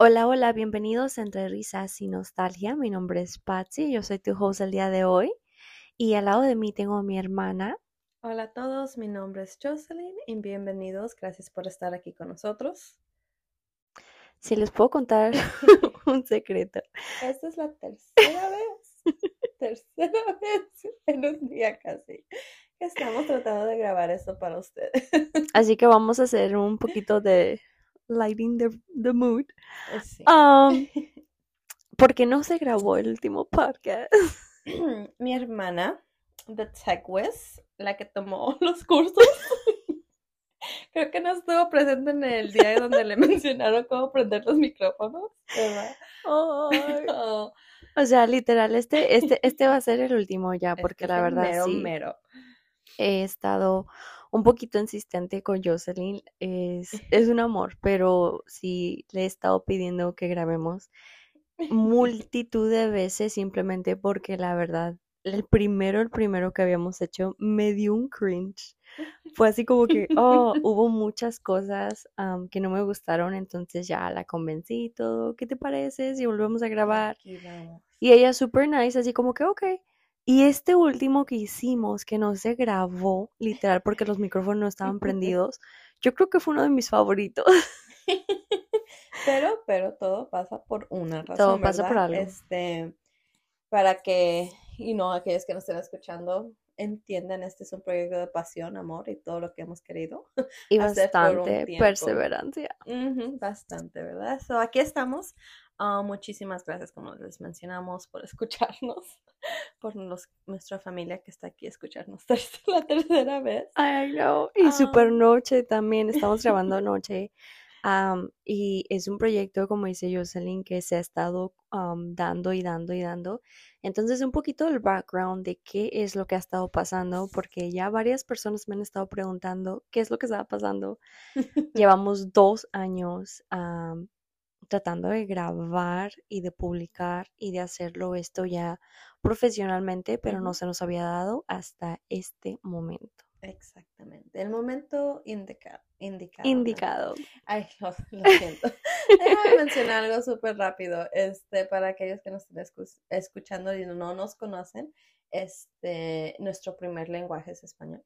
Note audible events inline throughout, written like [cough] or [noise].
Hola, hola, bienvenidos a Entre Risas y Nostalgia. Mi nombre es Patsy, yo soy tu host el día de hoy. Y al lado de mí tengo a mi hermana. Hola a todos, mi nombre es Jocelyn y bienvenidos. Gracias por estar aquí con nosotros. Si les puedo contar [laughs] [laughs] un secreto. Esta es la tercera vez, [laughs] tercera [laughs] vez en un día casi, que estamos tratando de grabar esto para ustedes. [laughs] Así que vamos a hacer un poquito de lighting the, the mood. Sí. Um, porque no se grabó el último podcast. [clears throat] Mi hermana, The Tech Wiz, la que tomó los cursos, creo que no estuvo presente en el día donde le mencionaron cómo prender los micrófonos, ¿verdad? Ay. Oh, O sea, literal, este, este, [laughs] este va a ser el último ya, porque este la verdad mero, sí. mero. he estado un poquito insistente con Jocelyn. Es, es un amor, pero sí le he estado pidiendo que grabemos [laughs] multitud de veces simplemente porque la verdad, el primero, el primero que habíamos hecho me dio un cringe. [laughs] Fue así como que, oh, hubo muchas cosas que no me gustaron, entonces ya la convencí y todo. ¿Qué te parece si volvemos a grabar? Y ella super nice, así como que, ok. Y este último que hicimos, que no se grabó, literal, porque los micrófonos no estaban [laughs] prendidos, yo creo que fue uno de mis favoritos. [laughs] Pero, pero todo pasa por una razón. Todo pasa por algo. Este, para que, y no aquellos que nos estén escuchando, entiendan, este es un proyecto de pasión, amor y todo lo que hemos querido. Y [laughs] bastante perseverancia. Ujú, bastante, ¿verdad? So, aquí estamos. Ah, muchísimas gracias, como les mencionamos, por escucharnos, [laughs] por los- nuestra familia que está aquí escucharnos [laughs] ter- la tercera vez. I know. Y Ah. super noche también, estamos grabando noche. Am, y es un proyecto, como dice Jocelyn, que se ha estado am, dando y dando y dando. Entonces, un poquito del background de qué es lo que ha estado pasando, porque ya varias personas me han estado preguntando qué es lo que estaba pasando. [laughs] Llevamos dos años am, tratando de grabar y de publicar y de hacerlo esto ya profesionalmente, pero no se nos había dado hasta este momento. Exactamente, el momento indica- indicado. ¿verdad? Indicado. Ay, [laughs] lo, lo [laughs] siento. Déjame mencionar algo súper rápido. Este, para aquellos que nos estén escu- escuchando y no nos conocen, este, nuestro primer lenguaje es español.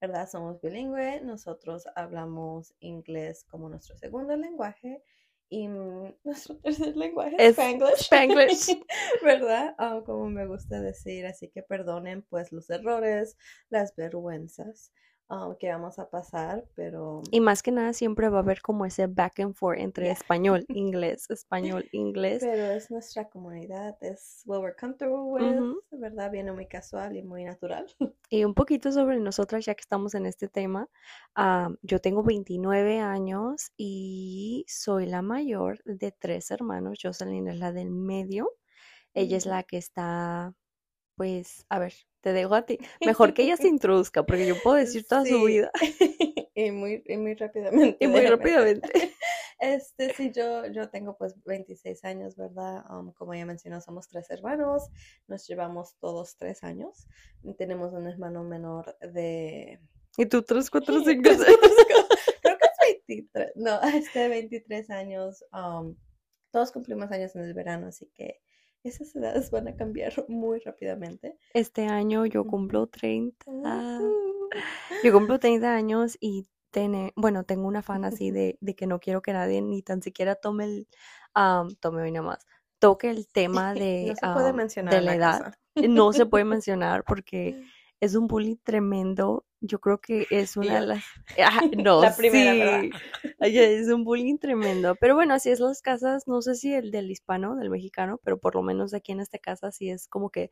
¿Verdad? Somos bilingüe, nosotros hablamos inglés como nuestro segundo lenguaje y mm, [laughs] nuestro tercer lenguaje es Spanglish. Spanglish. [laughs] ¿Verdad? Ah, como me gusta decir, así que perdonen pues los errores, las vergüenzas ah, que vamos a pasar, pero Y más que nada siempre va a haber como ese back and forth entre Yeah. español, [laughs] inglés, español, inglés. Pero es nuestra comunidad, es what we're comfortable with, Ujú. ¿verdad? Viene muy casual y muy natural. [laughs] Y un poquito sobre nosotras, ya que estamos en este tema. ah, yo tengo 29 años y soy la mayor de tres hermanos. Jocelyn es la del medio. Ella es la que está, pues, a ver, te dejo a ti. [laughs] Mejor que ella se introduzca, porque yo puedo decir toda su vida. [laughs] y muy, y muy [laughs] rápidamente. Y muy déjame. rápidamente. Este, sí, yo, yo tengo pues 26 años, ¿verdad? Um, como ya mencionó, somos tres hermanos, nos llevamos todos tres años. Tenemos un hermano menor de... Y tú, tres, cuatro, cinco, Creo que es 23, no, este 23 años. um, todos cumplimos años en el verano, así que esas edades van a cambiar [laughs] muy rápidamente. Este año yo cumplo Ujú. 30. Ujú. Yo cumplo [laughs] 30 años y tiene, bueno, tengo un afán así [laughs] de, de que no quiero que nadie ni tan siquiera tome el, am, tome hoy nada más, toque el tema de, No se puede mencionar de la edad. No se puede mencionar porque es un bullying tremendo. Yo creo que es una de las... [laughs] No, La primera, sí. Es un bullying tremendo. Pero bueno, así es las casas, no sé si el del hispano, del mexicano, pero por lo menos aquí en esta casa sí es como que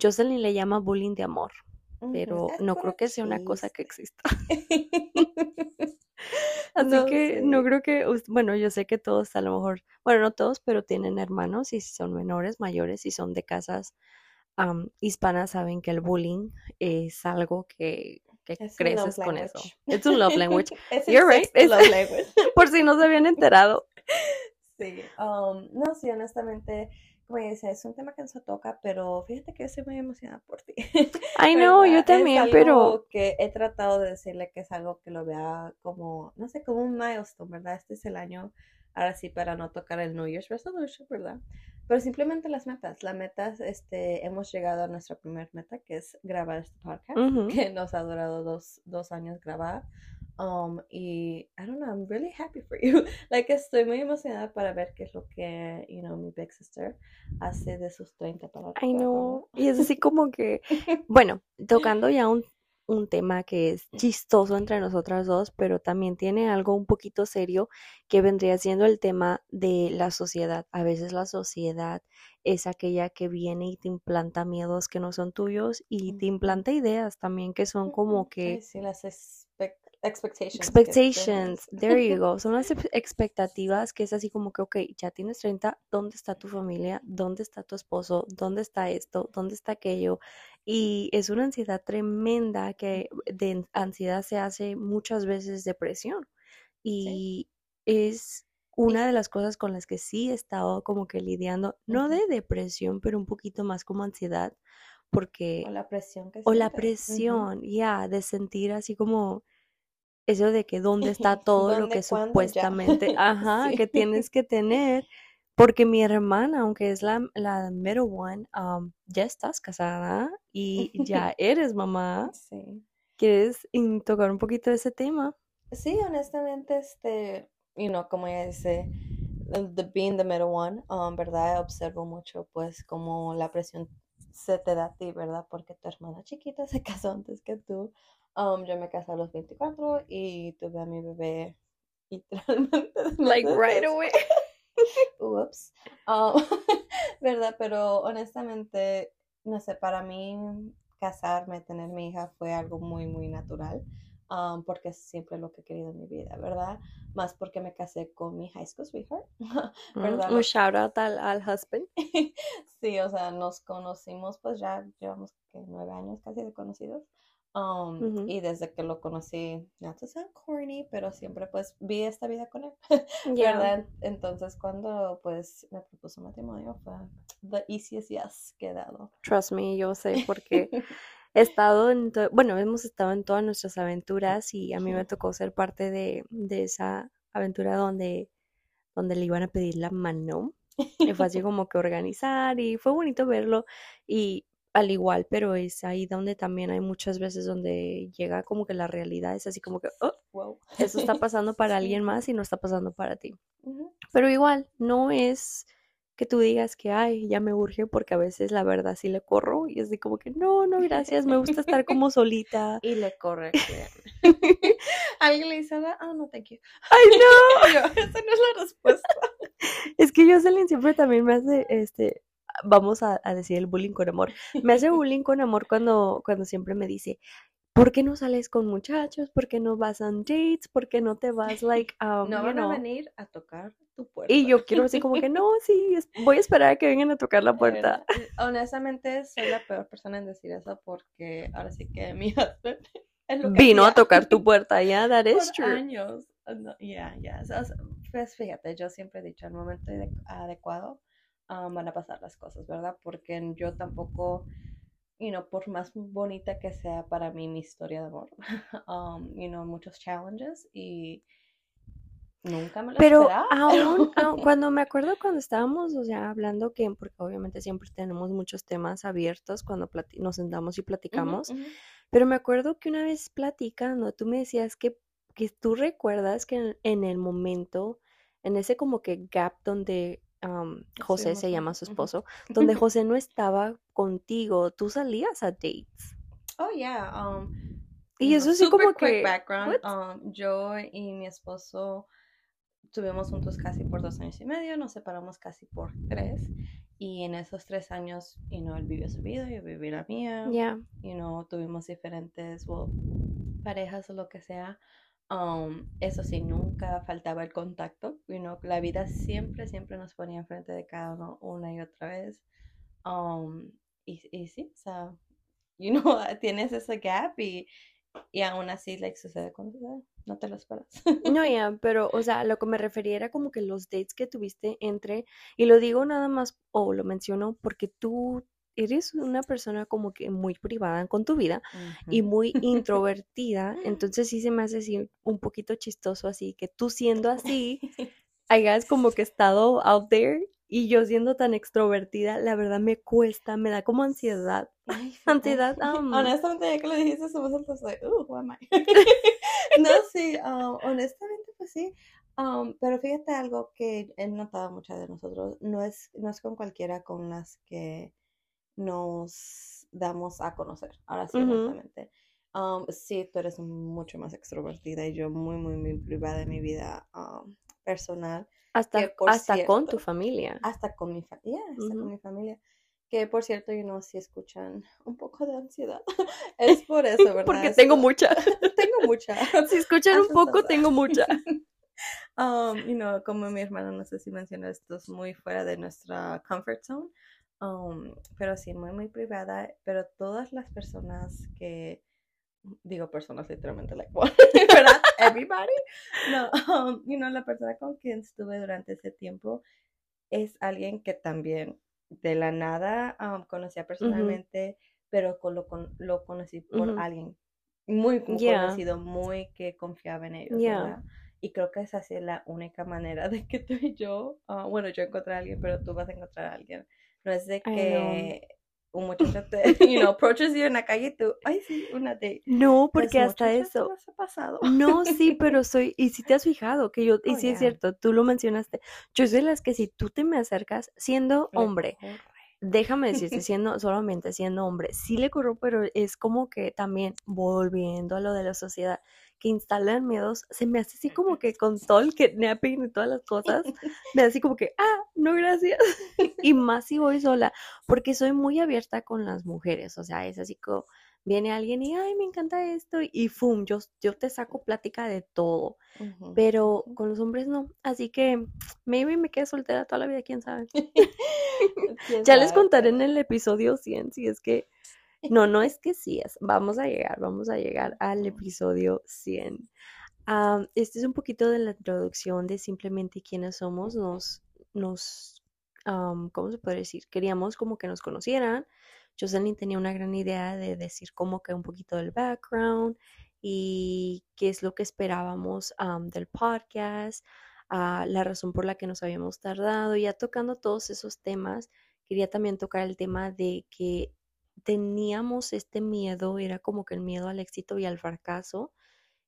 Jocelyn le llama bullying de amor, pero no creo que sea una cosa que exista. [laughs] Así No que no creo que, bueno, yo sé que todos a lo mejor, bueno, no todos, pero tienen hermanos y si son menores, mayores y son de casas am, hispanas, saben que el bullying es algo que, que Es creces con eso. Es un love language. [laughs] Es You're right. Es- love [laughs] language. Por si no se habían enterado. [laughs] Sí, um, no, sí, honestamente, pues es un tema que nos toca, pero fíjate que estoy muy emocionada por ti. Ay, no, yo también, es pero... Algo que he tratado de decirle que es algo que lo vea como, no sé, como un milestone, ¿verdad? Este es el año, ahora sí, para no tocar el New Year's Resolution, ¿verdad? Pero simplemente las metas. Las metas, este, hemos llegado a nuestra primera meta, que es grabar este podcast, [laughs] que nos ha durado dos, dos años grabar. Um, y I don't know, I'm really happy for you. [laughs] like, estoy muy emocionada para ver qué es lo que, you know, mi big sister hace de sus 30 para arriba, no. Y es así como que, [laughs] bueno, tocando ya un, un tema que es chistoso entre nosotras dos, pero también tiene algo un poquito serio que vendría siendo el tema de la sociedad. A veces la sociedad es aquella que viene y te implanta miedos que no son tuyos y te implanta ideas también que son como que sí, las expect- expectations. Expectations, there you go. Son las [laughs] ex- expectativas que es así como que, ok, ya tienes 30, ¿dónde está tu familia? ¿Dónde está tu esposo? ¿Dónde está esto? ¿Dónde está aquello? Y es una ansiedad tremenda que de ansiedad se hace muchas veces depresión. Sí. Y es una de las cosas con las que sí he estado como que lidiando, no de depresión, pero un poquito más como ansiedad, porque O la presión que o la presión, ya, de sentir así como eso de que dónde [laughs] está todo lo ¿Dónde, que cuándo, ya? supuestamente, [laughs] ajá, que tienes que tener, porque mi hermana, aunque es la, la middle one, um, ya estás casada y ya [laughs] eres mamá. Sí. ¿Quieres tocar un poquito de ese tema? Sí, honestamente, este, you know, como ella dice, the being the middle one, um, ¿verdad? Observo mucho, pues, como la presión se te da a ti, ¿verdad? Porque tu hermana chiquita se [laughs] casó antes que tú. Um, yo me casé a los 24 y tuve a mi bebé literalmente [laughs] Like right away. [laughs] Ups. Um, [laughs] ¿verdad? Pero honestamente, no sé, para mí casarme, tener mi hija fue algo muy, muy natural, um, porque es siempre lo que he querido en mi vida, ¿verdad? Más porque me casé con mi high school sweetheart, [laughs] Mm, ¿verdad? Un Lo- shout out al, al husband. Sí, o sea, nos conocimos, pues ya llevamos nueve años casi de conocidos. Um, Ujú. y desde que lo conocí, not to sound corny, pero siempre pues vi esta vida con él, [laughs] Ya. ¿verdad? Entonces cuando pues me propuso matrimonio fue the easiest yes que he dado. Trust me, yo sé porque [laughs] he estado en, bueno, hemos estado en todas nuestras aventuras y a mí me tocó ser parte de, de esa aventura donde, donde le iban a pedir la mano. [laughs] Y fue así como que organizar y fue bonito verlo y al igual, pero es ahí donde también hay muchas veces donde llega como que la realidad es así como que, oh, Wow. eso está [laughs] pasando para Sí. alguien más y no está pasando para ti. Pero igual, no es que tú digas que, ay, ya me urge, porque a veces la verdad sí le corro y es de como que, no, no, gracias, me gusta estar [laughs] como solita. Y le corre. [laughs] Alguien le dice, ah, no, thank you. Ay, no. Yo, esa no es la respuesta. Es que Jocelyn siempre también me hace, este, vamos a, a decir el bullying con amor. Me hace [laughs] bullying con amor cuando, cuando siempre me dice, ¿por qué no sales con muchachos? ¿Por qué no vas on dates? ¿Por qué no te vas, like, um, No van a know? venir a tocar tu puerta. Y yo quiero así como que, no, sí, voy a esperar a que vengan a tocar la De puerta. eh, Honestamente, soy la peor persona en decir eso porque ahora sí que mi [laughs] husband es lo que Vino a hacía tocar tu [laughs] puerta, ya, that is por true. años. No, Ya, ya. o sea, Pues fíjate, yo siempre he dicho, al momento ade- adecuado ah, van a pasar las cosas, ¿verdad? Porque yo tampoco, you know, por más bonita que sea para mí mi historia de amor, [laughs] um, you know, muchos challenges y nunca me lo Pero esperaba. [laughs] aún, aún cuando me acuerdo cuando estábamos, o sea, hablando que, porque obviamente siempre tenemos muchos temas abiertos cuando nos sentamos y platicamos, ujú. pero me acuerdo que una vez platicando, tú me decías que, que tú recuerdas que en, en el momento, en ese como que gap donde am, José se llama su esposo, donde [laughs] José no estaba contigo, tú salías a dates. Oh, yeah. Um, Y eso sí como quick que, background. um, yo y mi esposo estuvimos juntos casi por dos años y medio, nos separamos casi por tres. Y en esos tres años, you know, él vivió su vida, yo viví la mía. Ya, You know, tuvimos diferentes well, parejas o lo que sea. Um, eso sí, nunca faltaba el contacto. You know, la vida siempre, siempre nos ponía enfrente de cada uno una y otra vez. Um, y, y sí, o sea, you know, [laughs] tienes ese gap y, y aún así, like, sucede cuando sucede. No te lo esperas. No, [laughs] ya, pero, o sea, lo que me refería era como que los dates que tuviste entre, y lo digo nada más, o lo menciono porque tú eres una persona como que muy privada con tu vida y Ujú. muy [laughs] introvertida, entonces sí se me hace así un poquito chistoso así, que tú siendo así, [laughs] hayas como que estado out there y yo siendo tan extrovertida, la verdad me cuesta, me da como ansiedad, Ay, [laughs] ansiedad, am, Honestamente, ya que lo dijiste, saltó, soy, uh, who am I? No, sí, um, honestamente, pues sí. Um, pero fíjate algo que he notado muchas de nosotros, no es, no es con cualquiera con las que nos damos a conocer. Ahora sí, Ujú. honestamente. Um, sí, tú eres mucho más extrovertida y yo muy, muy, muy privada de mi vida um, personal. hasta, hasta con tu cierto, familia. hasta con mi familia, hasta con Ujú. mi familia. Que por cierto, yo no si escuchan un poco de ansiedad. [laughs] Es por [laughs] eso, ¿verdad? Porque [laughs] tengo mucha. tengo mucha. Si escuchan un poco, tengo mucha. Um, you know, como mi hermana, no sé si menciona esto, es muy fuera de nuestra comfort zone. Um, pero sí, muy, muy privada. Pero todas las personas que, digo personas literalmente, like, what, [laughs] ¿verdad? Everybody. No, um, [laughs] you know, la persona con quien estuve durante ese tiempo es alguien que también de la nada um, conocía personalmente, pero con lo, con, lo conocí por alguien muy Yeah. conocido, muy que confiaba en ellos, Yeah. ¿verdad? Y creo que esa es la única manera de que tú y yo, ah, bueno, yo encontré a alguien, pero tú vas a encontrar a alguien. No es de que un muchacho te, [laughs] you know, approaches you en la calle y tú, ay, sí, una date. No, Pues porque hasta eso. veces nos ha pasado. No, sí, [laughs] pero soy, y si te has fijado, que yo, y Oh, sí es cierto, tú lo mencionaste, yo soy de las que si tú te me acercas siendo hombre, déjame decirte, [laughs] siendo, solamente siendo hombre, sí le corro, pero es como que también, volviendo a lo de la sociedad, que instalan miedos, se me hace así como que con todo el kidnapping y todas las cosas, [laughs] me hace así como que, ah, no, gracias, [laughs] y más si voy sola, porque soy muy abierta con las mujeres, o sea, es así como, viene alguien y, ay, me encanta esto, y fum, yo, yo te saco plática de todo, pero con los hombres no, así que maybe me quedé soltera toda la vida, quién sabe. [laughs] ¿Quién Ya les contaré en el episodio 100 si es que... No, no es que sí es. Vamos a llegar, vamos a llegar al episodio 100. Am, este es un poquito de la introducción de simplemente quiénes somos. Nos, nos, am, ¿cómo se puede decir? Queríamos como que nos conocieran. Jocelyn tenía una gran idea de decir como que un poquito del background y qué es lo que esperábamos am, del podcast, ah, la razón por la que nos habíamos tardado. Ya tocando todos esos temas, quería también tocar el tema de que teníamos este miedo, era como que el miedo al éxito y al fracaso.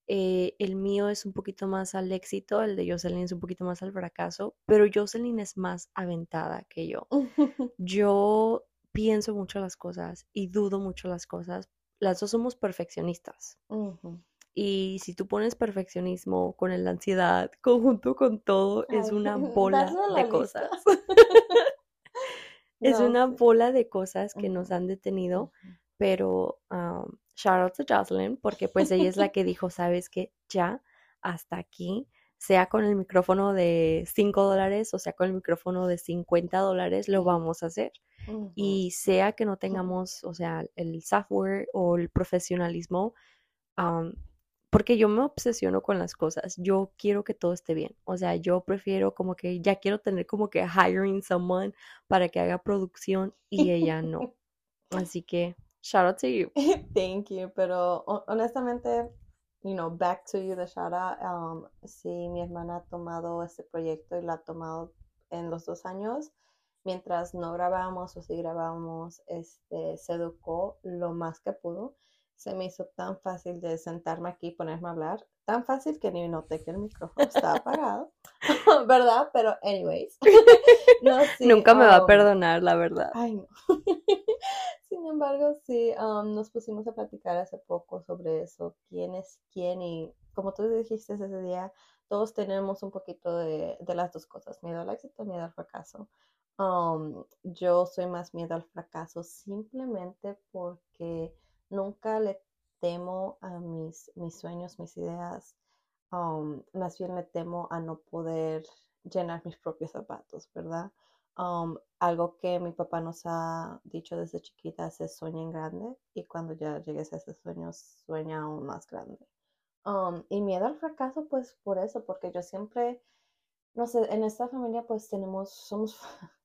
Eh, el mío es un poquito más al éxito, el de Jocelyn es un poquito más al fracaso, pero Jocelyn es más aventada que yo. [laughs] Yo pienso mucho las cosas y dudo mucho las cosas. Las dos somos perfeccionistas. Y si tú pones perfeccionismo con la ansiedad, [laughs] conjunto con todo, es una [laughs] bola de cosas. Es No, una sí. bola de cosas que nos han detenido, pero um, shout out to Jocelyn, porque pues ella es la [laughs] que dijo, sabes que ya hasta aquí, sea con el micrófono de 5 dólares o sea con el micrófono de 50 dólares, lo vamos a hacer. Y sea que no tengamos, o sea, el software o el profesionalismo, am, porque yo me obsesiono con las cosas, yo quiero que todo esté bien, o sea, yo prefiero como que ya quiero tener como que hiring someone para que haga producción y ella no. [laughs] Así que, shout out to you. [laughs] Thank you, pero ho- honestamente, you know, back to you, the shout out. Um, sí, mi hermana ha tomado este proyecto y lo ha tomado en los dos años. Mientras no grabábamos o si grabábamos, este, se educó lo más que pudo. Se me hizo tan fácil de sentarme aquí y ponerme a hablar. Tan fácil que ni noté que el micrófono estaba apagado. [laughs] ¿Verdad? Pero, anyways. [laughs] No, sí, Nunca me va a um, perdonar, la verdad. Ay, no. [laughs] Sin embargo, sí, um, nos pusimos a platicar hace poco sobre eso, quién es quién y como tú dijiste ese día, todos tenemos un poquito de, de las dos cosas, miedo al éxito, miedo al fracaso. Um, yo soy más miedo al fracaso simplemente porque nunca le temo a mis, mis sueños, mis ideas, um, más bien le temo a no poder llenar mis propios zapatos, ¿verdad? Um, algo que mi papá nos ha dicho desde chiquitas es sueña en grande y cuando ya llegues a ese sueño, sueña aún más grande. Um, y miedo al fracaso, pues por eso, porque yo siempre, no sé, en esta familia pues tenemos, somos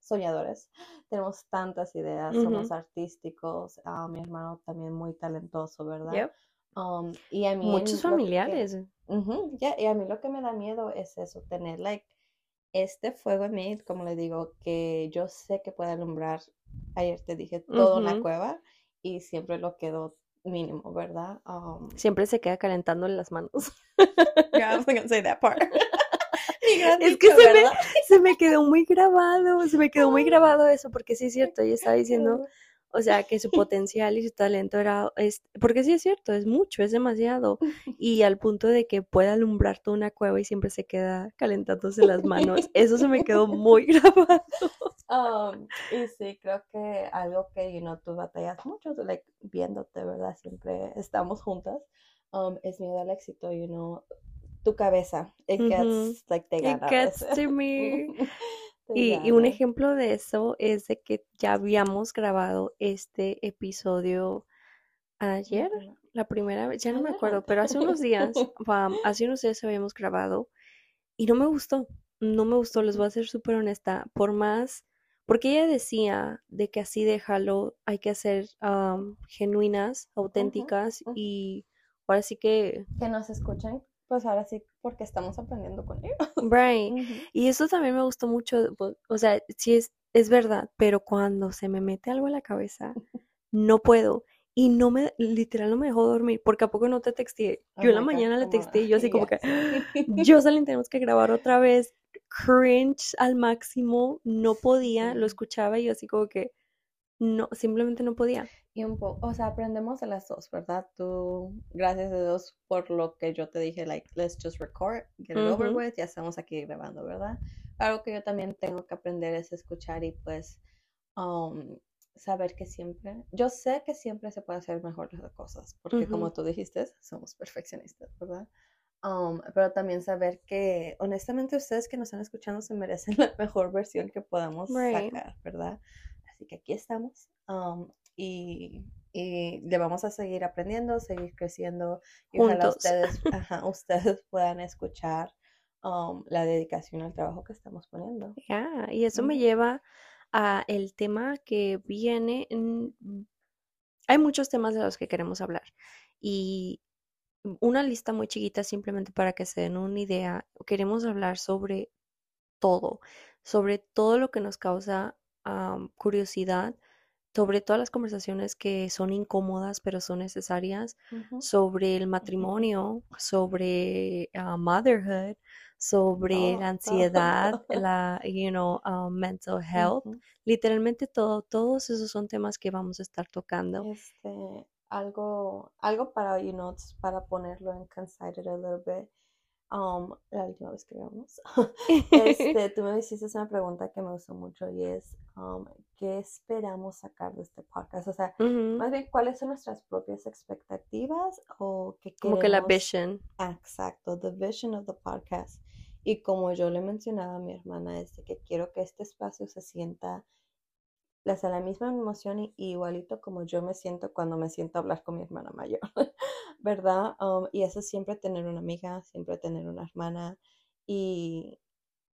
soñadores, tenemos tantas ideas, somos artísticos, ah, mi hermano también muy talentoso, ¿verdad? Um, y a mí Muchos familiares. y a mí lo que me da miedo es eso, tener like este fuego en mí, como le digo, que yo sé que puede alumbrar, ayer te dije, todo en la cueva y siempre lo quedo mínimo, ¿verdad? Um, siempre se queda calentándole las manos. yeah, I was gonna say that part. [laughs] es que se me, [laughs] se me, quedó muy grabado, se me quedó muy grabado eso, porque sí es cierto, yo estaba diciendo, o sea, que su [laughs] potencial y su talento era, es, porque sí es cierto, es mucho, es demasiado, [laughs] y al punto de que pueda alumbrar toda una cueva y siempre se queda calentándose las manos, eso se me quedó muy grabado. Um, y sí, creo que algo que, you know, tú batallas mucho, like, viéndote, ¿verdad? Siempre estamos juntas, um, es miedo al éxito, you know, tu cabeza, it gets, like, te gana. It gets to [laughs] me. [laughs] Y, un ejemplo de eso es de que ya habíamos grabado este episodio ayer, la primera vez, ya no me acuerdo, pero hace unos días, [laughs] hace unos días habíamos grabado y no me gustó, no me gustó, les voy a ser súper honesta, por más, porque ella decía de que así déjalo, hay que ser genuinas, auténticas y ahora sí que... Que nos escuchen pues ahora sí, porque estamos aprendiendo con ellos. [laughs] Right. Y eso también me gustó mucho, o sea, sí es, es verdad, pero cuando se me mete algo en la cabeza, no puedo. Y no me, literal, no me dejó dormir, porque a poco no te texté. [laughs] Yo en la mañana le texté y yo así como que, [laughs] Jocelyn, tenemos que grabar otra vez. Cringe al máximo, no podía, lo escuchaba y yo así como que, no, simplemente no podía. Y un poco, o sea, aprendemos de las dos, ¿verdad? Tú, gracias a Dios por lo que yo te dije, like, let's just record, get it over with, ya estamos aquí grabando, ¿verdad? Algo que yo también tengo que aprender es escuchar y pues um, saber que siempre, yo sé que siempre se puede hacer mejor las cosas, porque como tú dijiste, somos perfeccionistas, ¿verdad? Um, pero también saber que honestamente ustedes que nos están escuchando se merecen [laughs] la mejor versión que podamos sacar, ¿verdad? Así que aquí estamos. Um, y, y le vamos a seguir aprendiendo, seguir creciendo y ojalá ustedes, ustedes [laughs] puedan escuchar um, la dedicación al trabajo que estamos poniendo. Ya, y eso me lleva a el tema que viene. Hay muchos temas de los que queremos hablar y una lista muy chiquita simplemente para que se den una idea. Queremos hablar sobre todo, sobre todo lo que nos causa curiosidad, sobre todas las conversaciones que son incómodas pero son necesarias, sobre el matrimonio, sobre ah, motherhood, sobre la [laughs] ansiedad, la, you know, um, mental health, literalmente todo, todos esos son temas que vamos a estar tocando. Este, algo, algo para, you know, para ponerlo en consider a little bit. Um, la última vez que grabamos, [laughs] [laughs] este, tú me hiciste una pregunta que me gustó mucho y es, um, ¿qué esperamos sacar de este podcast? O sea, más bien, ¿cuáles son nuestras propias expectativas o qué Como que la vision. Exacto, the vision of the podcast. Y como yo le mencionaba a mi hermana, es de que quiero que este espacio se sienta la, la misma emoción y, igualito como yo me siento cuando me siento a hablar con mi hermana mayor, [laughs] ¿verdad? Um, y eso siempre tener una amiga, siempre tener una hermana y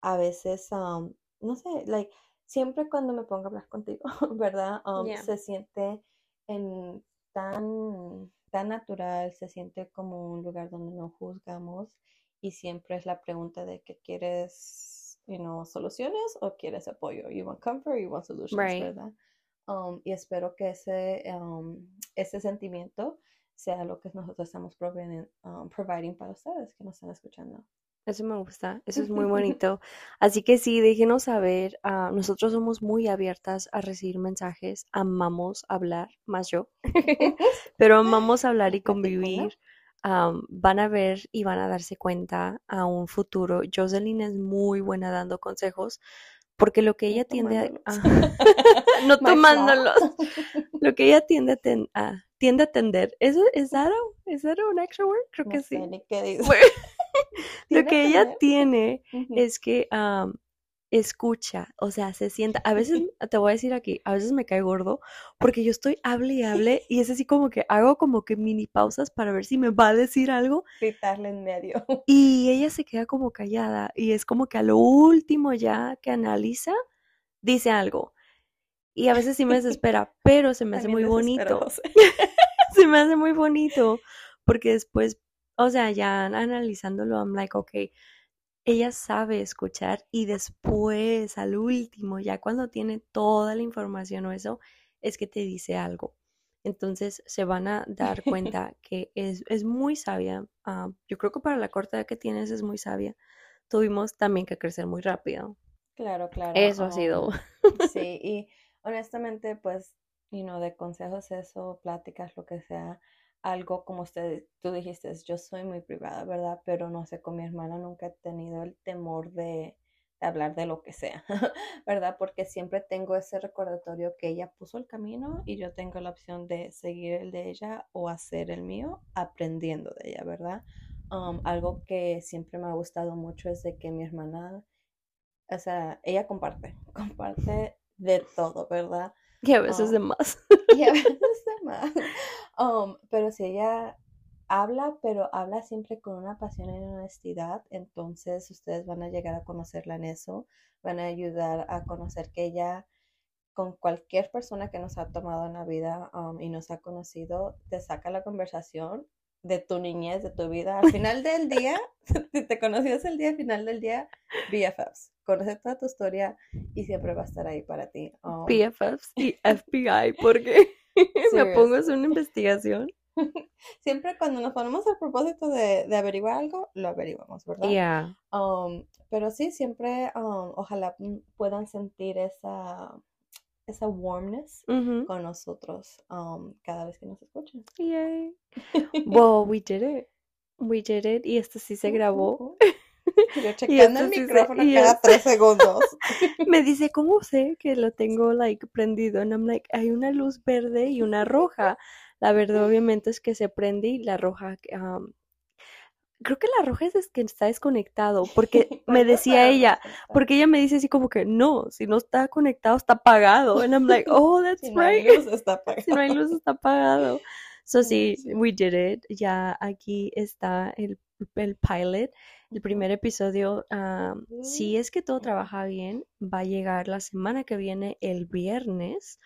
a veces, um, no sé, like, siempre cuando me pongo a hablar contigo, [laughs] ¿verdad? Um, se siente en tan, tan natural, se siente como un lugar donde no juzgamos y siempre es la pregunta de qué quieres you know, soluciones o quieres apoyo. You want comfort, you want solutions, ¿verdad? Um, y espero que ese, um, ese sentimiento sea lo que nosotros estamos providing, um, providing para ustedes que nos están escuchando. Eso me gusta, eso es muy [laughs] bonito. Así que sí, déjenos saber, uh, nosotros somos muy abiertas a recibir mensajes, amamos hablar, más yo, [laughs] pero amamos hablar y convivir van a ver y van a darse cuenta a un futuro. Jocelyn es muy buena dando consejos porque lo que ella tiende a... [laughs] [laughs] no tomándolos. lo que ella tiende a, tiende a atender. ¿Es, ¿Es [laughs] that ¿Es un extra word? Creo que sí. lo que ella tiene es que escucha, o sea, se sienta. A veces, [laughs] te voy a decir aquí, a veces me cae gordo porque yo estoy hable y hable y es así como que hago como que mini pausas para ver si me va a decir algo. Gritarle en medio. Y ella se queda como callada y es como que a lo último ya que analiza, dice algo. Y a veces sí me [laughs] desespera, pero se me hace muy bonito. [laughs] se me hace muy bonito porque después, o sea, ya analizándolo, I'm like, ok, ella sabe escuchar y después, al último, ya cuando tiene toda la información o eso, es que te dice algo. Entonces se van a dar [laughs] cuenta que es, es muy sabia. Ah, yo creo que para la corta edad que tienes es muy sabia. Tuvimos también que crecer muy rápido. Claro, claro. Eso ha sido. sí, y honestamente, pues, you know, de consejos eso, pláticas, lo que sea, algo como usted, tú dijiste, yo soy muy privada, ¿verdad? Pero no sé, con mi hermana nunca he tenido el temor de, de hablar de lo que sea, [laughs] ¿verdad? Porque siempre tengo ese recordatorio que ella puso el camino y yo tengo la opción de seguir el de ella o hacer el mío aprendiendo de ella, ¿verdad? Um, algo que siempre me ha gustado mucho es de que mi hermana, o sea, ella comparte, [laughs] comparte de todo, ¿verdad? Y a veces Um, de más. y a veces de [laughs] más. Um, pero si ella habla, pero habla siempre con una pasión y honestidad, entonces ustedes van a llegar a conocerla en eso, van a ayudar a conocer que ella, con cualquier persona que nos ha tomado en la vida um, y nos ha conocido, te saca la conversación de tu niñez, de tu vida. Al [laughs] final del día, [laughs] si te conocías el día, al final del día, BFFs. Conoce toda tu historia y siempre va a estar ahí para ti. Um, PFFs y FBI, porque [laughs] me pongo a hacer una investigación. [laughs] Siempre cuando nos ponemos al propósito de, de averiguar algo, lo averiguamos, ¿verdad? Yeah. Um, pero sí, siempre um, ojalá puedan sentir esa, esa warmness con nosotros um, cada vez que nos escuchan. Yay. [laughs] Well, we did it. We did it. Y esto sí se grabó. Yo [laughs] checando el se- micrófono y cada tres segundos. [laughs] Me dice, ¿cómo sé que lo tengo like prendido? And I'm like, hay una luz verde y una roja. La verde obviamente es que se prende y la roja, um, creo que la roja es que está desconectado, porque [laughs] me decía ella, porque ella me dice así como que no, si no está conectado está apagado. And I'm like, oh, that's Si no hay right. luz, está apagado. Si no hay luz está apagado. So sí, Sí. we did it. Ya aquí está el, el pilot. El primer episodio, um, si es que todo trabaja bien, va a llegar la semana que viene, el viernes.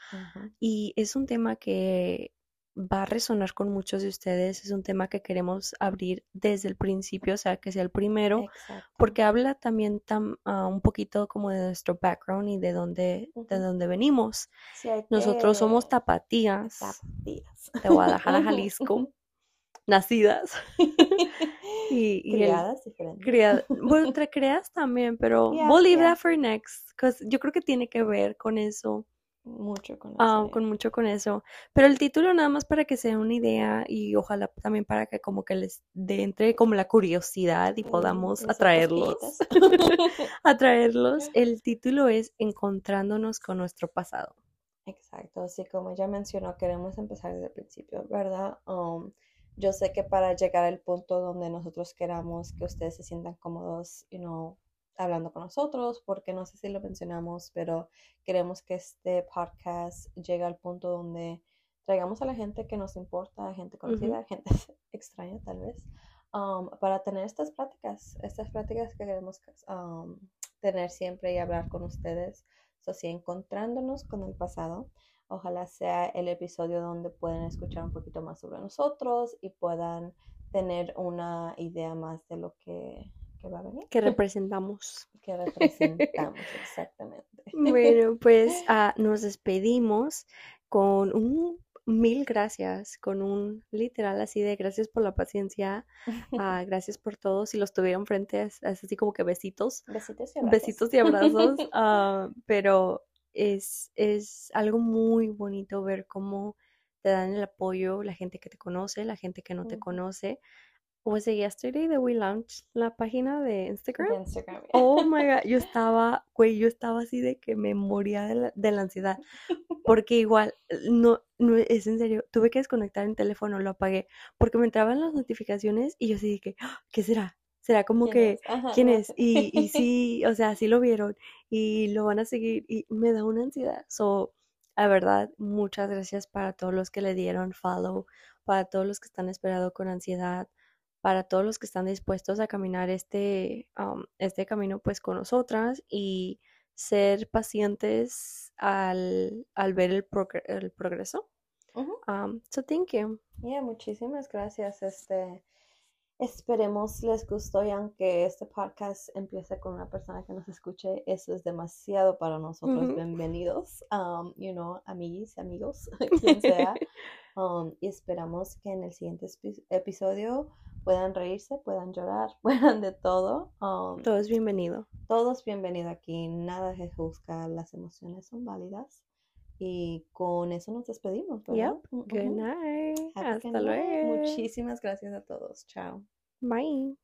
Y es un tema que va a resonar con muchos de ustedes. Es un tema que queremos abrir desde el principio, o sea, que sea el primero, Exacto. porque habla también tam- ah, un poquito como de nuestro background y de dónde, de dónde venimos. Sí, Nosotros somos tapatías tapatías. de Guadalajara, [laughs] Jalisco, nacidas [laughs] y, y Criadas diferentes. bueno, [laughs] entre criadas también, pero Yeah, we'll leave yeah. that for next, 'cause yo creo que tiene que ver con eso, Mucho con ah, eso. con mucho con eso. Pero el título nada más para que sea una idea y ojalá también para que como que les dé entre como la curiosidad y podamos atraerlos, [laughs] atraerlos. El título es Encontrándonos con nuestro pasado. Exacto, así como ya mencionó, queremos empezar desde el principio, ¿verdad? Um, yo sé que para llegar al punto donde nosotros queramos que ustedes se sientan cómodos, you know, hablando con nosotros, porque no sé si lo mencionamos, pero queremos que este podcast llegue al punto donde traigamos a la gente que nos importa, gente conocida, gente [laughs] extraña tal vez, um, para tener estas pláticas, estas pláticas que queremos um, tener siempre y hablar con ustedes. So, sí, encontrándonos con el pasado. Ojalá sea el episodio donde puedan escuchar un poquito más sobre nosotros y puedan tener una idea más de lo que, que va a venir, que [laughs] representamos. que [laughs] representamos exactamente. Bueno, pues [laughs] ah, nos despedimos con un mil gracias, con un literal así de gracias por la paciencia, ah, gracias por todo. Si los tuvieron frente, es, es así como que besitos, Besitos y abrazos. besitos y abrazos, ah, pero es, es algo muy bonito ver cómo te dan el apoyo la gente que te conoce, la gente que no te conoce. Was it yesterday that we launched la página de Instagram? De Instagram. Oh my God, yo [laughs] estaba, güey, yo estaba así de que me moría de la, de la ansiedad. [laughs] Porque igual, no, no, es en serio, tuve que desconectar el teléfono, lo apagué, porque me entraban las notificaciones y yo así de que, "Ah, ¿qué será? Será como ¿Quién que, es? Ajá, ¿quién no. es? Y, y sí, o sea, sí lo vieron y lo van a seguir y me da una ansiedad. So, la verdad, muchas gracias para todos los que le dieron follow, para todos los que están esperando con ansiedad, para todos los que están dispuestos a caminar este, um, este camino pues con nosotras y ser pacientes al, al ver el, el progreso. Um, so thank you. Yeah, muchísimas gracias. Este, esperemos les gustó y aunque este podcast empiece con una persona que nos escuche, eso es demasiado para nosotros. Bienvenidos, um, you know, amiguis, amigos, [laughs] [laughs] quien sea. Um, y esperamos que en el siguiente episodio puedan reírse, puedan llorar, [laughs] puedan de todo. Um, Todo es bienvenido. todos bienvenidos aquí, nada se juzga, las emociones son válidas. Y con eso nos despedimos, ¿verdad? Yep. Good night. Happy Hasta night. luego. Muchísimas gracias a todos. Chao. Bye.